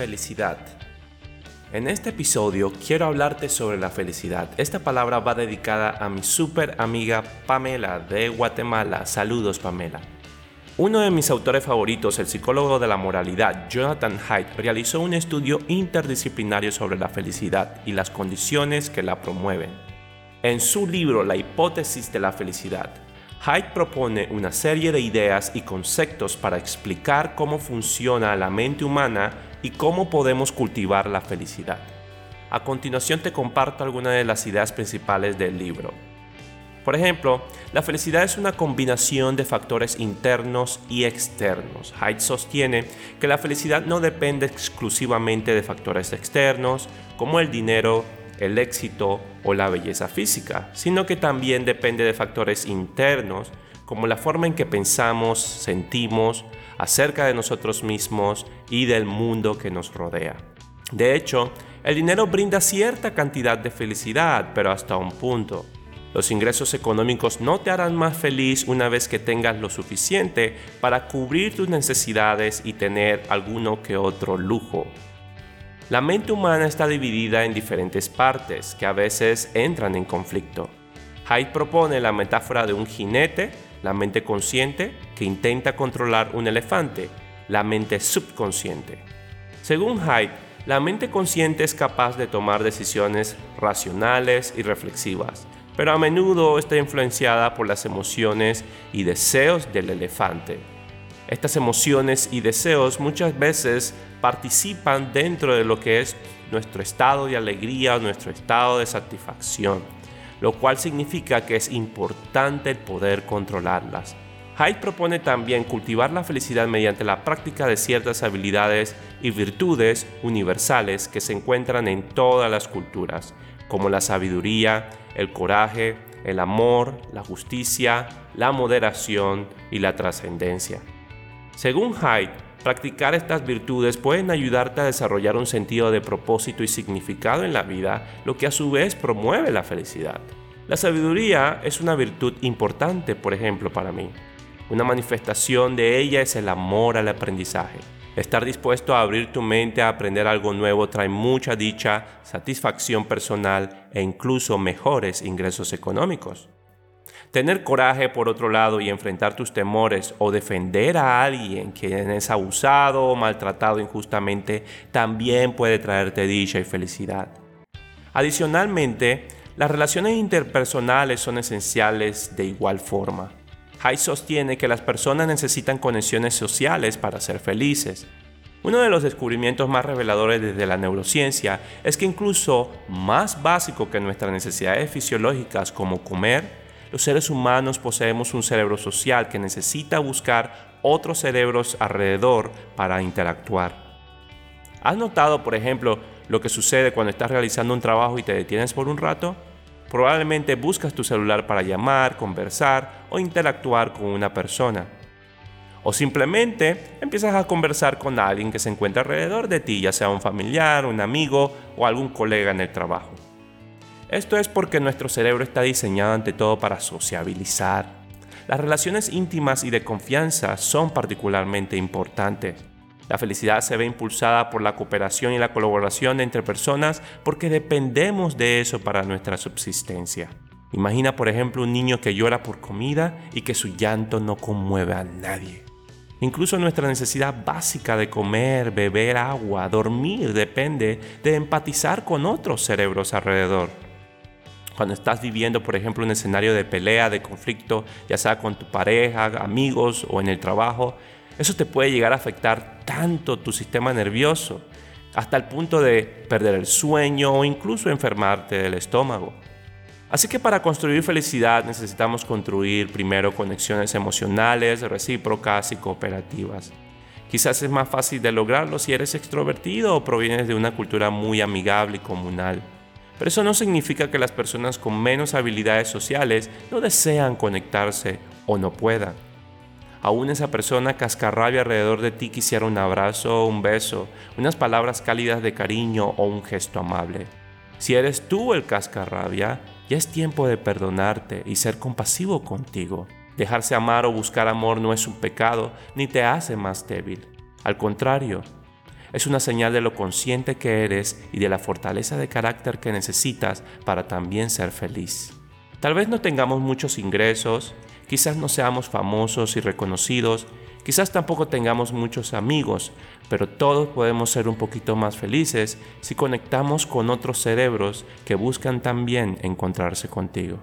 Felicidad. En este episodio quiero hablarte sobre la felicidad. Esta palabra va dedicada a mi super amiga Pamela de Guatemala. Saludos Pamela. Uno de mis autores favoritos, el psicólogo de la moralidad, Jonathan Haidt, realizó un estudio interdisciplinario sobre la felicidad y las condiciones que la promueven. En su libro La hipótesis de la felicidad, Haidt propone una serie de ideas y conceptos para explicar cómo funciona la mente humana y cómo podemos cultivar la felicidad. A continuación te comparto algunas de las ideas principales del libro. Por ejemplo, la felicidad es una combinación de factores internos y externos. Haidt sostiene que la felicidad no depende exclusivamente de factores externos como el dinero, el éxito o la belleza física, sino que también depende de factores internos como la forma en que pensamos, sentimos acerca de nosotros mismos y del mundo que nos rodea. De hecho, el dinero brinda cierta cantidad de felicidad, pero hasta un punto. Los ingresos económicos no te harán más feliz una vez que tengas lo suficiente para cubrir tus necesidades y tener alguno que otro lujo. La mente humana está dividida en diferentes partes que a veces entran en conflicto. Haidt propone la metáfora de un jinete, la mente consciente, que intenta controlar un elefante, la mente subconsciente. Según Haidt, la mente consciente es capaz de tomar decisiones racionales y reflexivas, pero a menudo está influenciada por las emociones y deseos del elefante. Estas emociones y deseos muchas veces participan dentro de lo que es nuestro estado de alegría nuestro estado de satisfacción, lo cual significa que es importante el poder controlarlas. Hyde propone también cultivar la felicidad mediante la práctica de ciertas habilidades y virtudes universales que se encuentran en todas las culturas, como la sabiduría, el coraje, el amor, la justicia, la moderación y la trascendencia. Según Hyde, practicar estas virtudes pueden ayudarte a desarrollar un sentido de propósito y significado en la vida, lo que a su vez promueve la felicidad. La sabiduría es una virtud importante, por ejemplo, para mí. Una manifestación de ella es el amor al aprendizaje. Estar dispuesto a abrir tu mente a aprender algo nuevo trae mucha dicha, satisfacción personal e incluso mejores ingresos económicos. Tener coraje por otro lado y enfrentar tus temores o defender a alguien quien es abusado o maltratado injustamente también puede traerte dicha y felicidad. Adicionalmente, las relaciones interpersonales son esenciales de igual forma. Hay sostiene que las personas necesitan conexiones sociales para ser felices. Uno de los descubrimientos más reveladores desde la neurociencia es que incluso más básico que nuestras necesidades fisiológicas como comer, los seres humanos poseemos un cerebro social que necesita buscar otros cerebros alrededor para interactuar. ¿Has notado, por ejemplo, lo que sucede cuando estás realizando un trabajo y te detienes por un rato? Probablemente buscas tu celular para llamar, conversar o interactuar con una persona. O simplemente empiezas a conversar con alguien que se encuentra alrededor de ti, ya sea un familiar, un amigo o algún colega en el trabajo. Esto es porque nuestro cerebro está diseñado ante todo para sociabilizar. Las relaciones íntimas y de confianza son particularmente importantes. La felicidad se ve impulsada por la cooperación y la colaboración entre personas porque dependemos de eso para nuestra subsistencia. Imagina, por ejemplo, un niño que llora por comida y que su llanto no conmueve a nadie. Incluso nuestra necesidad básica de comer, beber agua, dormir depende de empatizar con otros cerebros alrededor cuando estás viviendo, por ejemplo, un escenario de pelea, de conflicto, ya sea con tu pareja, amigos o en el trabajo, eso te puede llegar a afectar tanto tu sistema nervioso, hasta el punto de perder el sueño o incluso enfermarte del estómago. Así que para construir felicidad necesitamos construir primero conexiones emocionales, recíprocas y cooperativas. Quizás es más fácil de lograrlo si eres extrovertido o provienes de una cultura muy amigable y comunal. Pero eso no significa que las personas con menos habilidades sociales no desean conectarse o no puedan. Aún esa persona cascarrabia alrededor de ti quisiera un abrazo, un beso, unas palabras cálidas de cariño o un gesto amable. Si eres tú el cascarrabia, ya es tiempo de perdonarte y ser compasivo contigo. Dejarse amar o buscar amor no es un pecado ni te hace más débil. Al contrario, Es una señal de lo consciente que eres y de la fortaleza de carácter que necesitas para también ser feliz. Tal vez no tengamos muchos ingresos, quizás no seamos famosos y reconocidos, quizás tampoco tengamos muchos amigos, pero todos podemos ser un poquito más felices si conectamos con otros cerebros que buscan también encontrarse contigo.